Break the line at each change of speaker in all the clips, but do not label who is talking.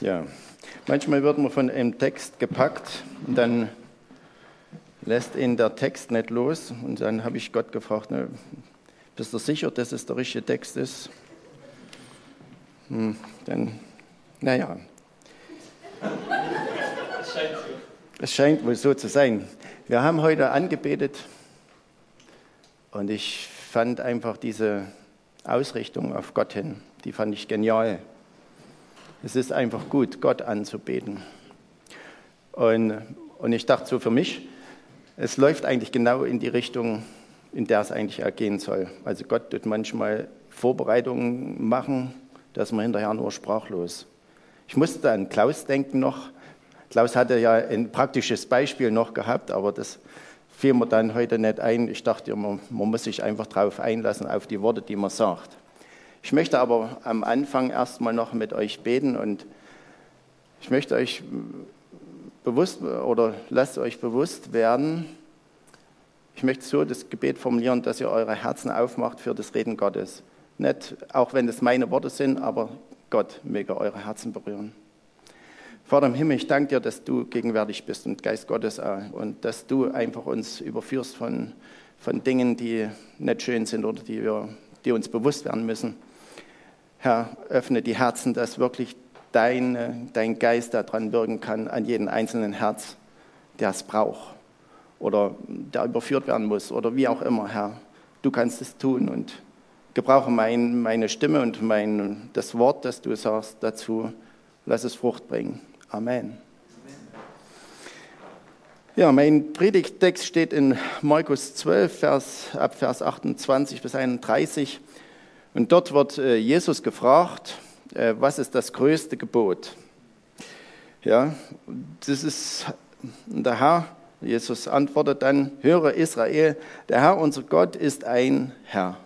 Ja, manchmal wird man von einem Text gepackt und dann lässt ihn der Text nicht los. Und dann habe ich Gott gefragt, ne, bist du sicher, dass es der richtige Text ist? Hm, dann, naja. Es scheint, so. es scheint wohl so zu sein. Wir haben heute angebetet und ich fand einfach diese Ausrichtung auf Gott hin, die fand ich genial. Es ist einfach gut, Gott anzubeten. Und, und ich dachte so für mich, es läuft eigentlich genau in die Richtung, in der es eigentlich ergehen soll. Also Gott tut manchmal Vorbereitungen machen, dass man hinterher nur sprachlos. Ich musste an Klaus denken noch. Klaus hatte ja ein praktisches Beispiel noch gehabt, aber das fiel mir dann heute nicht ein. Ich dachte, man, man muss sich einfach darauf einlassen, auf die Worte, die man sagt. Ich möchte aber am Anfang erstmal noch mit euch beten und ich möchte euch bewusst oder lasst euch bewusst werden, ich möchte so das Gebet formulieren, dass ihr eure Herzen aufmacht für das Reden Gottes. Nicht, auch wenn es meine Worte sind, aber Gott möge eure Herzen berühren. Vater im Himmel, ich danke dir, dass du gegenwärtig bist und Geist Gottes auch, und dass du einfach uns überführst von, von Dingen, die nicht schön sind oder die, wir, die uns bewusst werden müssen. Herr, öffne die Herzen, dass wirklich dein, dein Geist daran wirken kann, an jeden einzelnen Herz, der es braucht oder der überführt werden muss oder wie auch immer, Herr. Du kannst es tun und gebrauche mein, meine Stimme und mein, das Wort, das du sagst, dazu. Lass es Frucht bringen. Amen. Ja, mein Predigttext steht in Markus 12, Vers, ab Vers 28 bis 31. Und dort wird äh, Jesus gefragt, äh, was ist das größte Gebot? Ja, das ist der Herr, Jesus antwortet dann, höre Israel, der Herr unser Gott ist ein Herr.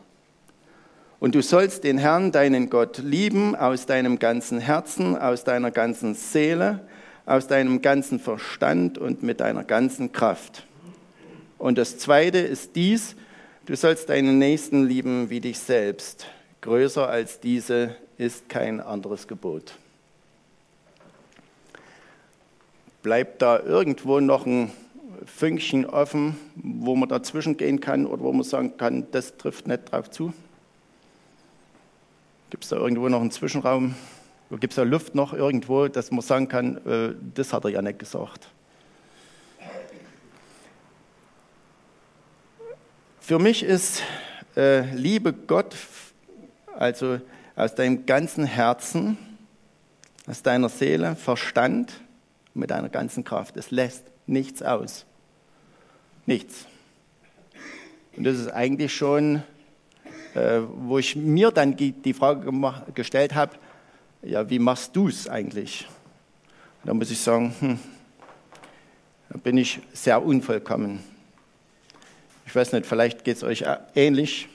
Und du sollst den Herrn, deinen Gott, lieben aus deinem ganzen Herzen, aus deiner ganzen Seele, aus deinem ganzen Verstand und mit deiner ganzen Kraft. Und das Zweite ist dies, du sollst deinen Nächsten lieben wie dich selbst. Größer als diese ist kein anderes Gebot. Bleibt da irgendwo noch ein Fünkchen offen, wo man dazwischen gehen kann oder wo man sagen kann, das trifft nicht drauf zu? Gibt es da irgendwo noch einen Zwischenraum? Gibt es da Luft noch irgendwo, dass man sagen kann, äh, das hat er ja nicht gesagt? Für mich ist äh, Liebe Gott also aus deinem ganzen Herzen, aus deiner Seele, Verstand, mit deiner ganzen Kraft. Es lässt nichts aus. Nichts. Und das ist eigentlich schon, äh, wo ich mir dann die Frage gestellt habe, ja, wie machst du es eigentlich? Da muss ich sagen, hm, da bin ich sehr unvollkommen. Ich weiß nicht, vielleicht geht es euch ähnlich.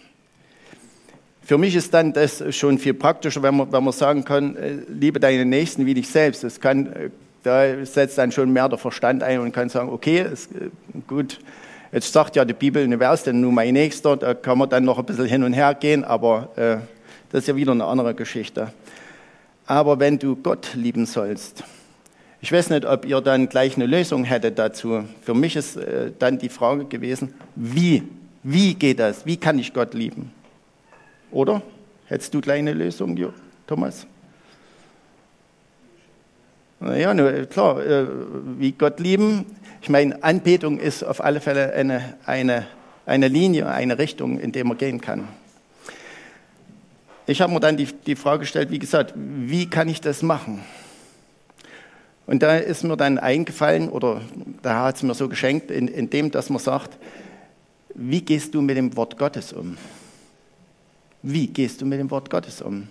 Für mich ist dann das schon viel praktischer, wenn man, wenn man sagen kann, äh, liebe deine Nächsten wie dich selbst. Das kann, äh, da setzt dann schon mehr der Verstand ein und kann sagen, okay, ist, äh, gut, jetzt sagt ja die Bibel, wer ist denn nun mein Nächster? Da kann man dann noch ein bisschen hin und her gehen, aber äh, das ist ja wieder eine andere Geschichte. Aber wenn du Gott lieben sollst, ich weiß nicht, ob ihr dann gleich eine Lösung hättet dazu. Für mich ist äh, dann die Frage gewesen, wie? Wie geht das? Wie kann ich Gott lieben? Oder? Hättest du gleich eine Lösung, Thomas? Ja, klar, äh, wie Gott lieben. Ich meine, Anbetung ist auf alle Fälle eine, eine, eine Linie, eine Richtung, in der man gehen kann. Ich habe mir dann die, die Frage gestellt, wie gesagt, wie kann ich das machen? Und da ist mir dann eingefallen, oder da hat es mir so geschenkt, in, in dem, dass man sagt, wie gehst du mit dem Wort Gottes um? Wie gehst du mit dem Wort Gottes um?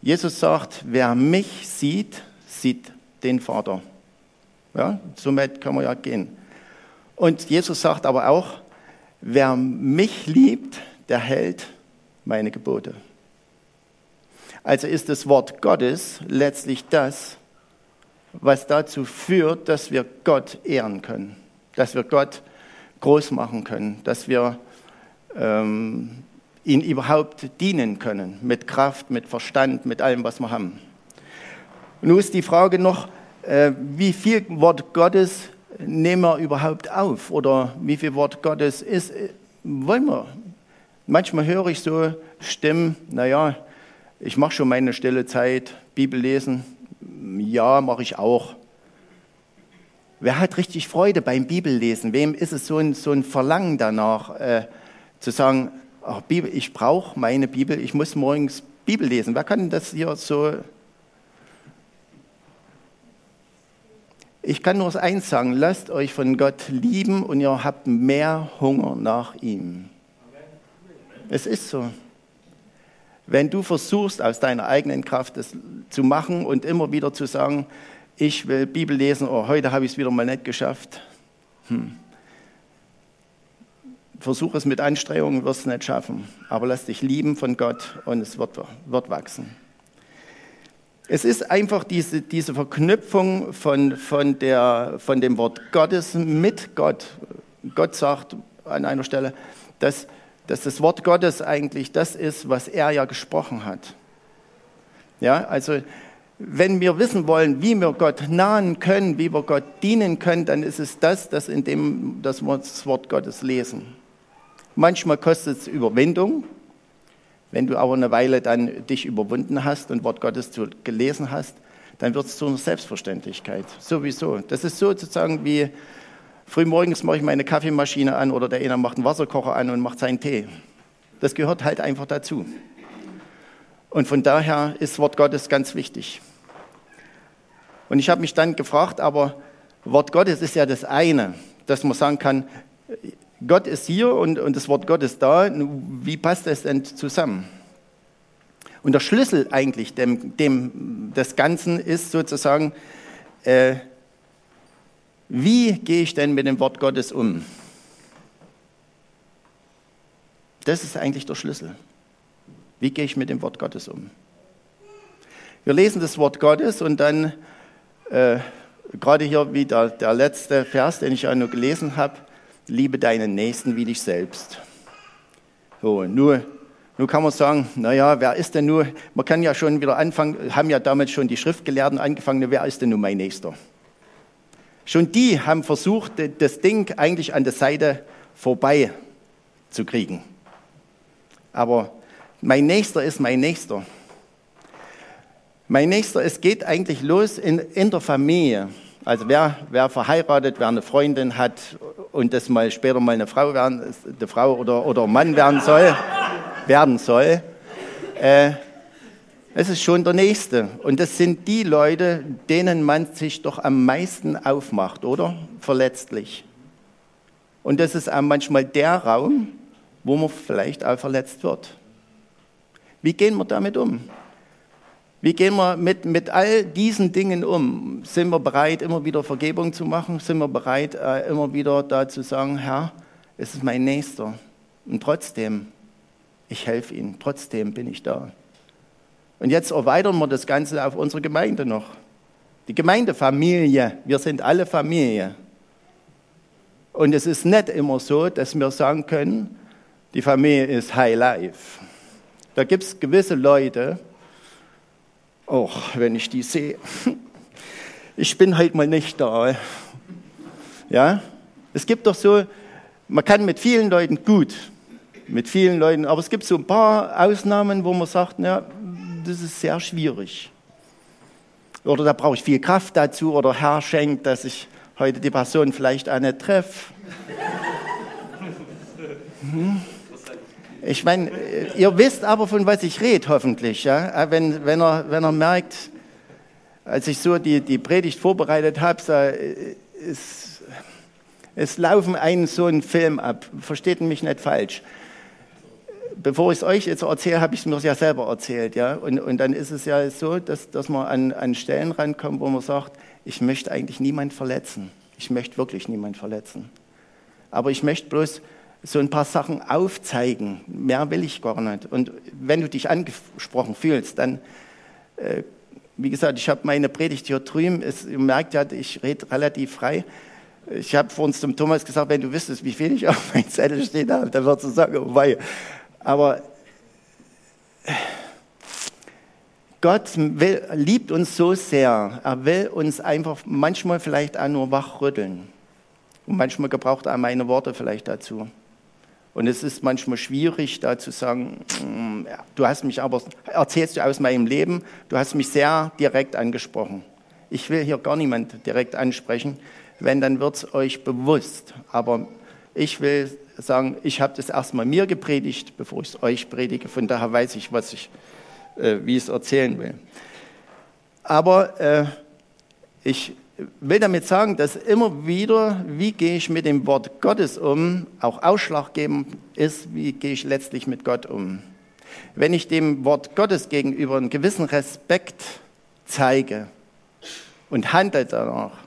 Jesus sagt, wer mich sieht, sieht den Vater. Ja, somit kann man ja gehen. Und Jesus sagt aber auch, wer mich liebt, der hält meine Gebote. Also ist das Wort Gottes letztlich das, was dazu führt, dass wir Gott ehren können, dass wir Gott groß machen können, dass wir ähm, ihn überhaupt dienen können, mit Kraft, mit Verstand, mit allem, was wir haben. Nun ist die Frage noch, äh, wie viel Wort Gottes nehmen wir überhaupt auf oder wie viel Wort Gottes ist, äh, wollen wir. Manchmal höre ich so Stimmen, naja, ich mache schon meine stille Zeit, Bibel lesen, ja, mache ich auch. Wer hat richtig Freude beim Bibellesen? Wem ist es so ein, so ein Verlangen danach, äh, zu sagen, ach, Bibel, ich brauche meine Bibel, ich muss morgens Bibel lesen? Wer kann das hier so Ich kann nur eins sagen, lasst euch von Gott lieben und ihr habt mehr Hunger nach ihm. Es ist so. Wenn du versuchst, aus deiner eigenen Kraft es zu machen und immer wieder zu sagen, ich will Bibel lesen, oh, heute habe ich es wieder mal nicht geschafft. Hm. Versuch es mit Anstrengungen, wirst es nicht schaffen. Aber lass dich lieben von Gott und es wird, wird wachsen. Es ist einfach diese, diese Verknüpfung von, von, der, von dem Wort Gottes mit Gott. Gott sagt an einer Stelle, dass, dass das Wort Gottes eigentlich das ist, was er ja gesprochen hat. Ja, also wenn wir wissen wollen, wie wir Gott nahen können, wie wir Gott dienen können, dann ist es das, das in dem das Wort Gottes lesen. Manchmal kostet es Überwindung, wenn du aber eine Weile dann dich überwunden hast und Wort Gottes gelesen hast, dann wird es zu einer Selbstverständlichkeit. Sowieso. Das ist sozusagen wie frühmorgens mache ich meine Kaffeemaschine an oder der eine macht einen Wasserkocher an und macht seinen Tee. Das gehört halt einfach dazu. Und von daher ist Wort Gottes ganz wichtig. Und ich habe mich dann gefragt, aber Wort Gottes ist ja das eine, dass man sagen kann, Gott ist hier und, und das Wort Gott ist da. Wie passt das denn zusammen? Und der Schlüssel eigentlich dem, dem des Ganzen ist sozusagen, äh, wie gehe ich denn mit dem Wort Gottes um? Das ist eigentlich der Schlüssel. Wie gehe ich mit dem Wort Gottes um? Wir lesen das Wort Gottes und dann, äh, gerade hier wieder der letzte Vers, den ich ja nur gelesen habe, liebe deinen Nächsten wie dich selbst. So, nur, nur kann man sagen, naja, wer ist denn nur, man kann ja schon wieder anfangen, haben ja damals schon die Schriftgelehrten angefangen, wer ist denn nun mein Nächster? Schon die haben versucht, das Ding eigentlich an der Seite vorbei zu kriegen. Aber mein Nächster ist mein Nächster. Mein Nächster, es geht eigentlich los in, in der Familie. Also wer, wer verheiratet, wer eine Freundin hat und das mal später mal eine Frau werden, eine Frau oder, oder Mann werden soll, werden soll, äh, es ist schon der Nächste. Und das sind die Leute, denen man sich doch am meisten aufmacht, oder? Verletzlich. Und das ist auch manchmal der Raum, wo man vielleicht auch verletzt wird. Wie gehen wir damit um? Wie gehen wir mit, mit all diesen Dingen um? Sind wir bereit, immer wieder Vergebung zu machen? Sind wir bereit, äh, immer wieder da zu sagen, Herr, es ist mein Nächster. Und trotzdem, ich helfe ihm, trotzdem bin ich da. Und jetzt erweitern wir das Ganze auf unsere Gemeinde noch. Die Gemeindefamilie, wir sind alle Familie. Und es ist nicht immer so, dass wir sagen können, die Familie ist High Life. Da gibt es gewisse Leute, auch wenn ich die sehe. Ich bin halt mal nicht da. Ja? Es gibt doch so, man kann mit vielen Leuten gut, mit vielen Leuten, aber es gibt so ein paar Ausnahmen, wo man sagt, ja, das ist sehr schwierig. Oder da brauche ich viel Kraft dazu oder Herr schenkt, dass ich heute die Person vielleicht auch nicht treffe. Hm? Ich meine, ihr wisst aber, von was ich rede, hoffentlich. Ja? Äh, wenn, wenn, er, wenn er merkt, als ich so die, die Predigt vorbereitet habe, so, äh, es, es laufen einen so einen Film ab. Versteht mich nicht falsch. Bevor ich es euch jetzt erzähle, habe ich es mir ja selber erzählt. Ja? Und, und dann ist es ja so, dass, dass man an, an Stellen rankommt, wo man sagt, ich möchte eigentlich niemand verletzen. Ich möchte wirklich niemand verletzen. Aber ich möchte bloß so ein paar Sachen aufzeigen. Mehr will ich gar nicht. Und wenn du dich angesprochen fühlst, dann, äh, wie gesagt, ich habe meine Predigt hier drüben. Es, ihr merkt ja, ich rede relativ frei. Ich habe vor uns zum Thomas gesagt, wenn du wüsstest, wie viel ich auf meinem Zettel stehen habe, dann würdest du sagen, oh wei. Aber Gott will, liebt uns so sehr. Er will uns einfach manchmal vielleicht auch nur wachrütteln. Und manchmal gebraucht er meine Worte vielleicht dazu. Und es ist manchmal schwierig, da zu sagen, mm, du hast mich aber, erzählst du aus meinem Leben, du hast mich sehr direkt angesprochen. Ich will hier gar niemand direkt ansprechen. Wenn, dann wird es euch bewusst. Aber ich will sagen, ich habe das erstmal mir gepredigt, bevor ich es euch predige. Von daher weiß ich, was ich, äh, wie ich es erzählen will. Aber äh, ich will damit sagen, dass immer wieder, wie gehe ich mit dem Wort Gottes um, auch ausschlaggebend ist, wie gehe ich letztlich mit Gott um. Wenn ich dem Wort Gottes gegenüber einen gewissen Respekt zeige und handle danach,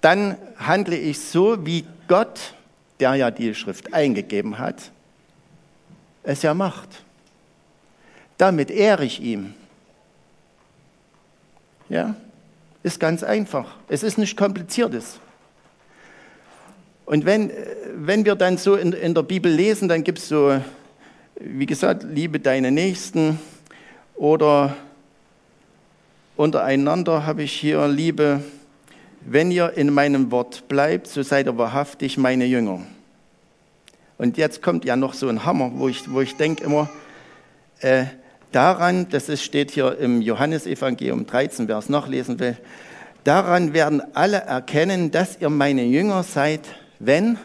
dann handle ich so, wie Gott, der ja die Schrift eingegeben hat, es ja macht. Damit ehre ich ihm. Ja, ist ganz einfach. Es ist nicht kompliziertes. Und wenn, wenn wir dann so in, in der Bibel lesen, dann gibt es so, wie gesagt, liebe deine Nächsten oder untereinander habe ich hier Liebe wenn ihr in meinem Wort bleibt, so seid ihr wahrhaftig meine Jünger. Und jetzt kommt ja noch so ein Hammer, wo ich, wo ich denke immer, äh, daran, das steht hier im Johannesevangelium 13, wer es nachlesen will, daran werden alle erkennen, dass ihr meine Jünger seid, wenn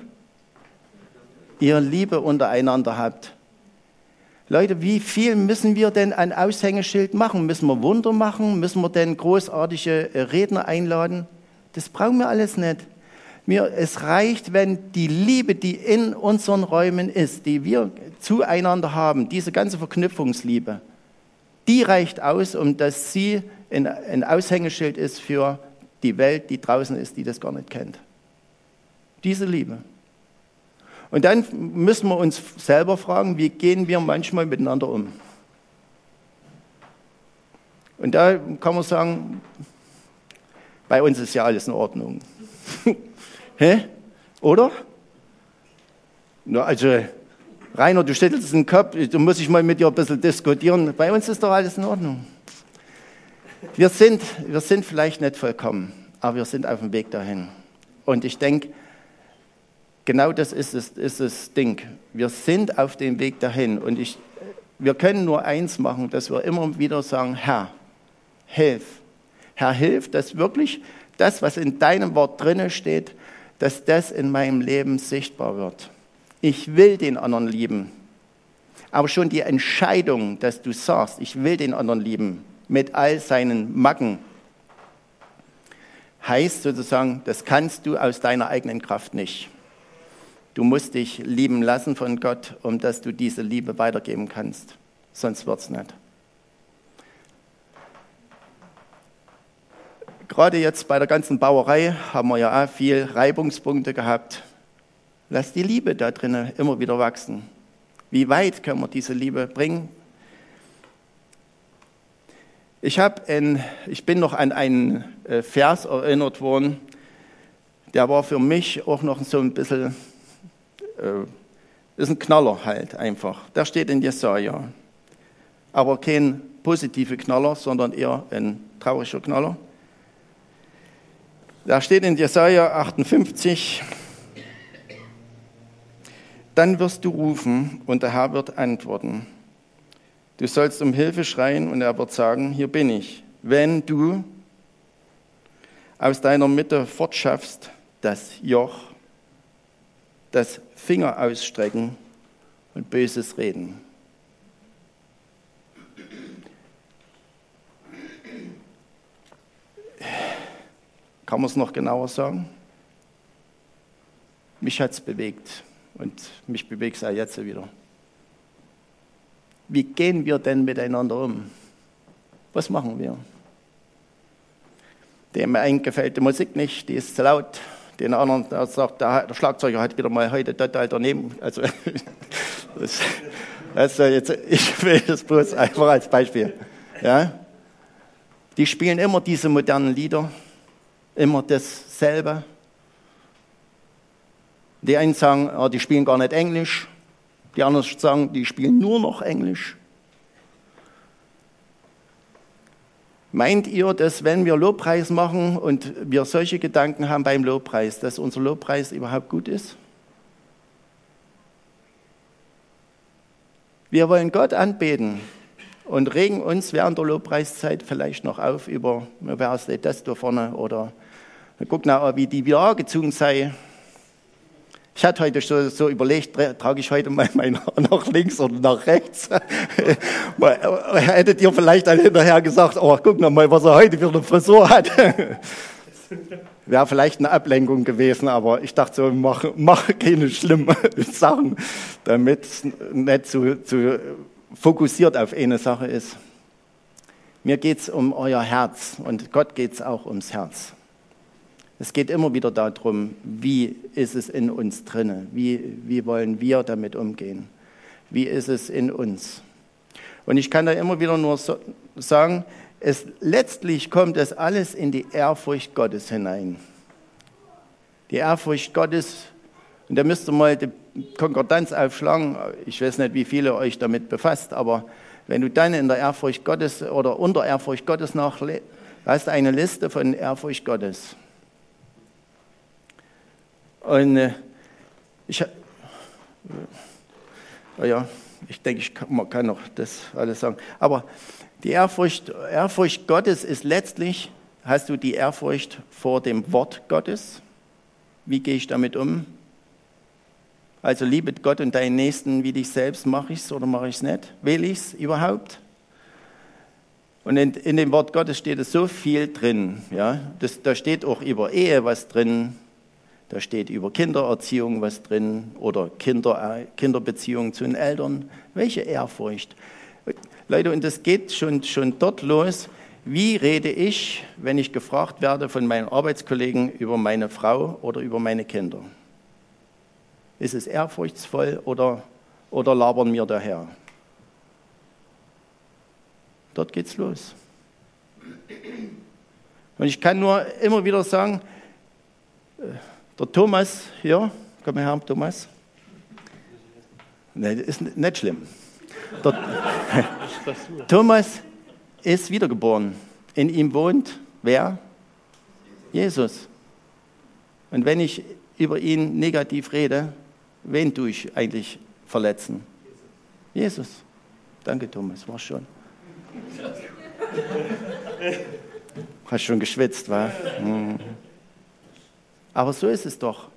ihr Liebe untereinander habt. Leute, wie viel müssen wir denn ein Aushängeschild machen? Müssen wir Wunder machen? Müssen wir denn großartige Redner einladen? Das brauchen wir alles nicht. Mir, es reicht, wenn die Liebe, die in unseren Räumen ist, die wir zueinander haben, diese ganze Verknüpfungsliebe, die reicht aus, um dass sie ein, Aushängeschild ist für die Welt, die draußen ist, die das gar nicht kennt. Diese Liebe. Und dann müssen wir uns selber fragen, wie gehen wir manchmal miteinander um? Und da kann man sagen, bei uns ist ja alles in Ordnung. Hä? Oder? Na, also, Rainer, du stellst den Kopf, du musst ich mal mit dir ein bisschen diskutieren. Bei uns ist doch alles in Ordnung. Wir sind, wir sind vielleicht nicht vollkommen, aber wir sind auf dem Weg dahin. Und ich denke, genau das ist es, ist das Ding. Wir sind auf dem Weg dahin. Und ich, wir können nur eins machen, dass wir immer wieder sagen, Herr, hilf Herr, hilf, dass wirklich das, was in deinem Wort drinne steht, dass das in meinem Leben sichtbar wird. Ich will den anderen lieben. Aber schon die Entscheidung, dass du sagst, ich will den anderen lieben, mit all seinen Macken, heißt sozusagen, das kannst du aus deiner eigenen Kraft nicht. Du musst dich lieben lassen von Gott, um dass du diese Liebe weitergeben kannst. Sonst wird es nicht. Gerade jetzt bei der ganzen Bauerei haben wir ja auch viel Reibungspunkte gehabt. Lass die Liebe da drinnen immer wieder wachsen. Wie weit können wir diese Liebe bringen? Ich, in, ich bin noch an einen äh, Vers erinnert worden, der war für mich auch noch so ein bisschen, äh, ist ein Knaller halt einfach. Der steht in Jesaja. Aber kein positiver Knaller, sondern eher ein trauriger Knaller. Da steht in Jesaja 58, dann wirst du rufen und der Herr wird antworten. Du sollst um Hilfe schreien und er wird sagen, hier bin ich. Wenn du aus deiner Mitte fortschaffst, das Joch, das Finger ausstrecken und Böses reden. Kann man es noch genauer sagen? Mich hat es bewegt und mich bewegt es auch jetzt wieder. Wie gehen wir denn miteinander um? Was machen wir? Dem einen gefällt die Musik nicht, die ist zu laut. Den anderen der sagt, der Schlagzeuger hat wieder mal heute total daneben. Also, das, also jetzt, ich will das bloß einfach als Beispiel. Ja? Die spielen immer diese modernen Lieder immer dasselbe. Die einen sagen, oh, die spielen gar nicht Englisch. Die anderen sagen, die spielen nur noch Englisch. Meint ihr, dass wenn wir Lobpreis machen und wir solche Gedanken haben beim Lobpreis, dass unser Lobpreis überhaupt gut ist? Wir wollen Gott anbeten und regen uns während der Lobpreiszeit vielleicht noch auf über, wer ist das da vorne oder guck nach, wie die wieder gezogen sei. Ich hatte heute so, so überlegt, trage ich heute mal mein Haar nach links oder nach rechts? Hättet ihr vielleicht dann hinterher gesagt, oh, guck noch mal, was er heute für eine Frisur hat. Wäre vielleicht eine Ablenkung gewesen, aber ich dachte so, mach, mach keine schlimmen Sachen, damit es nicht zu, zu fokussiert auf eine Sache ist. Mir geht es um euer Herz und Gott geht es auch ums Herz. Es geht immer wieder darum, wie ist es in uns drinne? Wie, wie wollen wir damit umgehen? Wie ist es in uns? Und ich kann da immer wieder nur so sagen, es, letztlich kommt es alles in die Ehrfurcht Gottes hinein. Die Ehrfurcht Gottes, und da müsst ihr mal die Konkordanz aufschlagen. Ich weiß nicht, wie viele euch damit befasst, aber wenn du dann in der Ehrfurcht Gottes oder unter Ehrfurcht Gottes nachlässt, hast eine Liste von Ehrfurcht Gottes. Und äh, ich, äh, ja, ich denke, ich kann, man kann noch das alles sagen. Aber die Ehrfurcht, Ehrfurcht Gottes ist letztlich, hast du die Ehrfurcht vor dem Wort Gottes? Wie gehe ich damit um? Also liebe Gott und deinen Nächsten wie dich selbst, mache ich es oder mache ich es nicht? Will ich es überhaupt? Und in, in, dem Wort Gottes steht es so viel drin. Ja? Das, da steht auch über Ehe was drin, da steht über Kindererziehung was drin oder Kinder, äh, Kinderbeziehungen zu den Eltern. Welche Ehrfurcht. Leute, und das geht schon, schon dort los. Wie rede ich, wenn ich gefragt werde von meinen Arbeitskollegen über meine Frau oder über meine Kinder? Ist es ehrfurchtsvoll oder, oder labern mir daher? Dort geht's los. Und ich kann nur immer wieder sagen, äh, der Thomas hier, komm her, Thomas. Nein, ist nicht schlimm. Der, Thomas ist wiedergeboren. In ihm wohnt wer? Jesus. Und wenn ich über ihn negativ rede, wen tue ich eigentlich verletzen? Jesus. Danke, Thomas, war schon. Hast schon geschwitzt, wa? Mhm. Aber so ist es doch.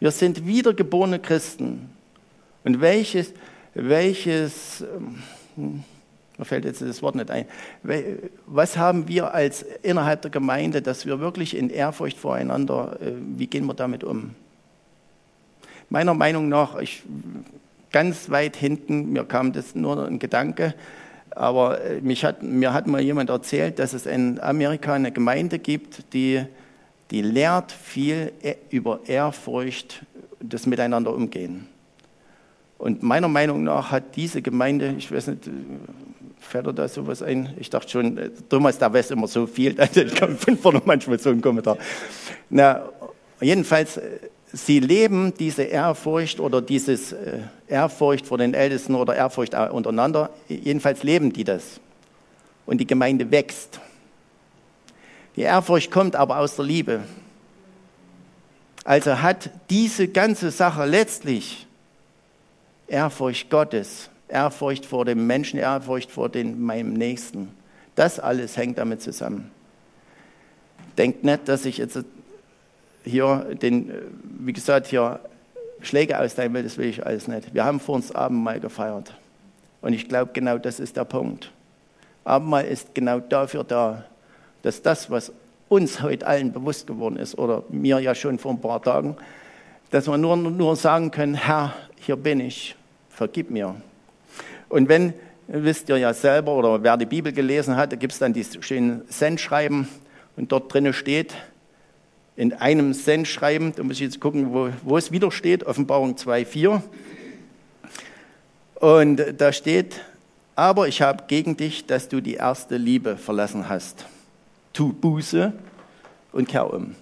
Wir sind wiedergeborene Christen. Und welches, welches, ähm, mir fällt jetzt das Wort nicht ein, was haben wir als innerhalb der Gemeinde, dass wir wirklich in Ehrfurcht voreinander, äh, wie gehen wir damit um? Meiner Meinung nach, ich, ganz weit hinten, mir kam das nur ein Gedanke, aber äh, mich hat, mir hat mal jemand erzählt, dass es in Amerika eine Gemeinde gibt, die die lehrt viel e- über Ehrfurcht, das Miteinander umgehen. Und meiner Meinung nach hat diese Gemeinde, ich weiß nicht, fällt da sowas ein? Ich dachte schon, äh, Thomas, da weiß immer so viel, ich komme fünfmal manchmal so einen Kommentar. Na, jedenfalls, äh, sie leben diese Ehrfurcht oder dieses äh, Ehrfurcht vor den Ältesten oder Ehrfurcht untereinander, jedenfalls leben die das. Und die Gemeinde wächst. Die Ehrfurcht kommt aber aus der Liebe. Also hat diese ganze Sache letztlich Ehrfurcht Gottes, Ehrfurcht vor dem Menschen, Ehrfurcht vor den, meinem Nächsten. Das alles hängt damit zusammen. Denkt nicht, dass ich jetzt hier den, wie gesagt, hier Schläge austeilen will, das will ich alles nicht. Wir haben vor uns Abendmahl gefeiert. Und ich glaube, genau das ist der Punkt. Abendmahl ist genau dafür da, dass das, was uns heute allen bewusst geworden ist, oder mir ja schon vor ein paar Tagen, dass wir nur, nur sagen können, Herr, hier bin ich, vergib mir. Und wenn, wisst ihr ja selber, oder wer die Bibel gelesen hat, da gibt es dann die schönen Sendschreiben und dort drinnen steht, in einem Sendschreiben, da muss ich jetzt gucken, wo, wo es wieder steht, Offenbarung 2,4. Und da steht, aber ich habe gegen dich, dass du die erste Liebe verlassen hast tu Buße und kehr um.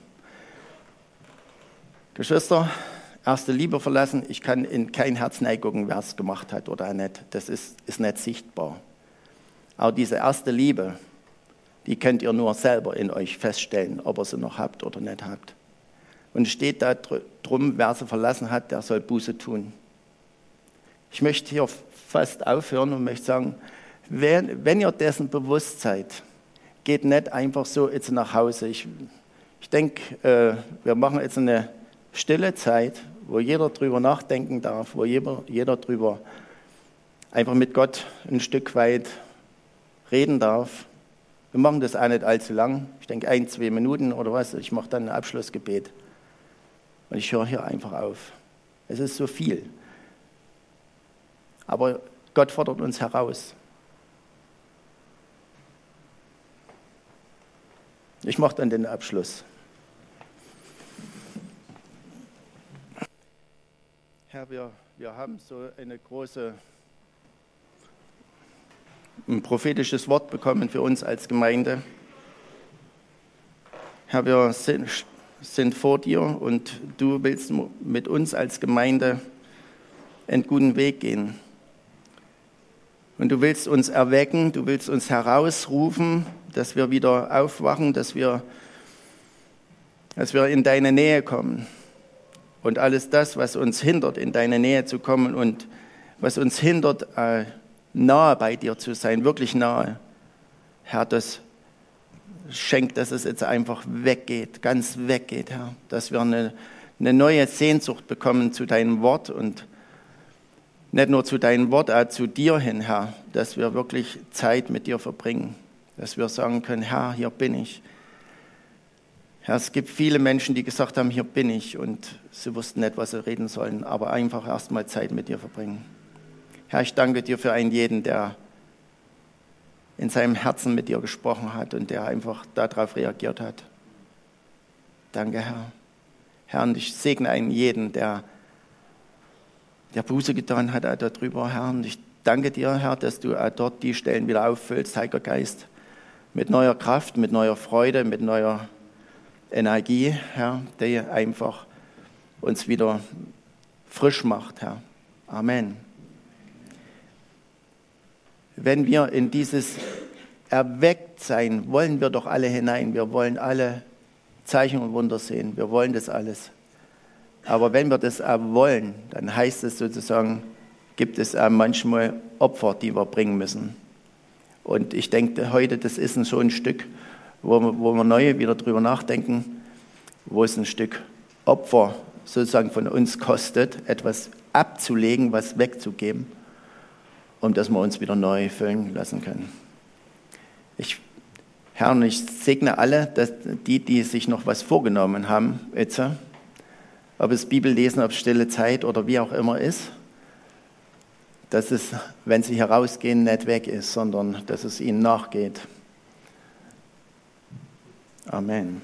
Geschwister, erste Liebe verlassen, ich kann in kein Herz gucken, wer es gemacht hat oder nicht. Das ist, ist nicht sichtbar. Aber diese erste Liebe die könnt ihr nur selber in euch feststellen, ob ihr sie noch habt oder nicht habt. Und steht da drum, wer sie verlassen hat, der soll Buße tun. Ich möchte hier fast aufhören und möchte sagen, wenn, wenn ihr dessen bewusst seid, geht nicht einfach so jetzt nach Hause. Ich, ich denke, äh, wir machen jetzt eine stille Zeit, wo jeder drüber nachdenken darf, wo jeder, jeder drüber einfach mit Gott ein Stück weit reden darf. Wir machen das auch nicht allzu lang. Ich denke ein, zwei Minuten oder was. Ich mache dann ein Abschlussgebet. Und ich höre hier einfach auf. Es ist so viel. Aber Gott fordert uns heraus. Ich mache dann den Abschluss. Herr, wir, wir haben so eine große, ein prophetisches Wort bekommen für uns als Gemeinde. Herr, wir sind, sind vor dir und du willst mit uns als Gemeinde einen guten Weg gehen. Und du willst uns erwecken, du willst uns herausrufen, dass wir wieder aufwachen, dass wir, dass wir in deine Nähe kommen. Und alles das, was uns hindert, in deine Nähe zu kommen und was uns hindert, äh, nahe bei dir zu sein, wirklich nahe, Herr, das schenkt, dass es jetzt einfach weggeht, ganz weggeht, Herr. Dass wir eine, eine neue Sehnsucht bekommen zu deinem Wort und nicht nur zu deinem Wort, auch zu dir hin, Herr, dass wir wirklich Zeit mit dir verbringen, dass wir sagen können, Herr, hier bin ich. Herr, es gibt viele Menschen, die gesagt haben, hier bin ich und sie wussten nicht, was sie reden sollen, aber einfach erstmal Zeit mit dir verbringen. Herr, ich danke dir für einen jeden, der in seinem Herzen mit dir gesprochen hat und der einfach darauf reagiert hat. Danke, Herr. Herr, und ich segne einen jeden, der der Buße getan hat auch darüber, Herr. Und ich danke dir, Herr, dass du auch dort die Stellen wieder auffüllst, Heiliger Geist, mit neuer Kraft, mit neuer Freude, mit neuer Energie, Herr, die einfach uns wieder frisch macht, Herr. Amen. Wenn wir in dieses Erwecktsein wollen wir doch alle hinein. Wir wollen alle Zeichen und Wunder sehen. Wir wollen das alles. Aber wenn wir das auch wollen, dann heißt es sozusagen, gibt es auch manchmal Opfer, die wir bringen müssen. Und ich denke heute, das ist so ein Stück, wo wir, wo wir neu wieder drüber nachdenken, wo es ein Stück Opfer sozusagen von uns kostet, etwas abzulegen, was wegzugeben, um dass wir uns wieder neu füllen lassen können. Ich, Herr, ich segne alle, dass die, die sich noch was vorgenommen haben, jetzt, ob es Bibellesen, ob es stille Zeit oder wie auch immer ist, dass es, wenn sie herausgehen, nicht weg ist, sondern dass es ihnen nachgeht. Amen.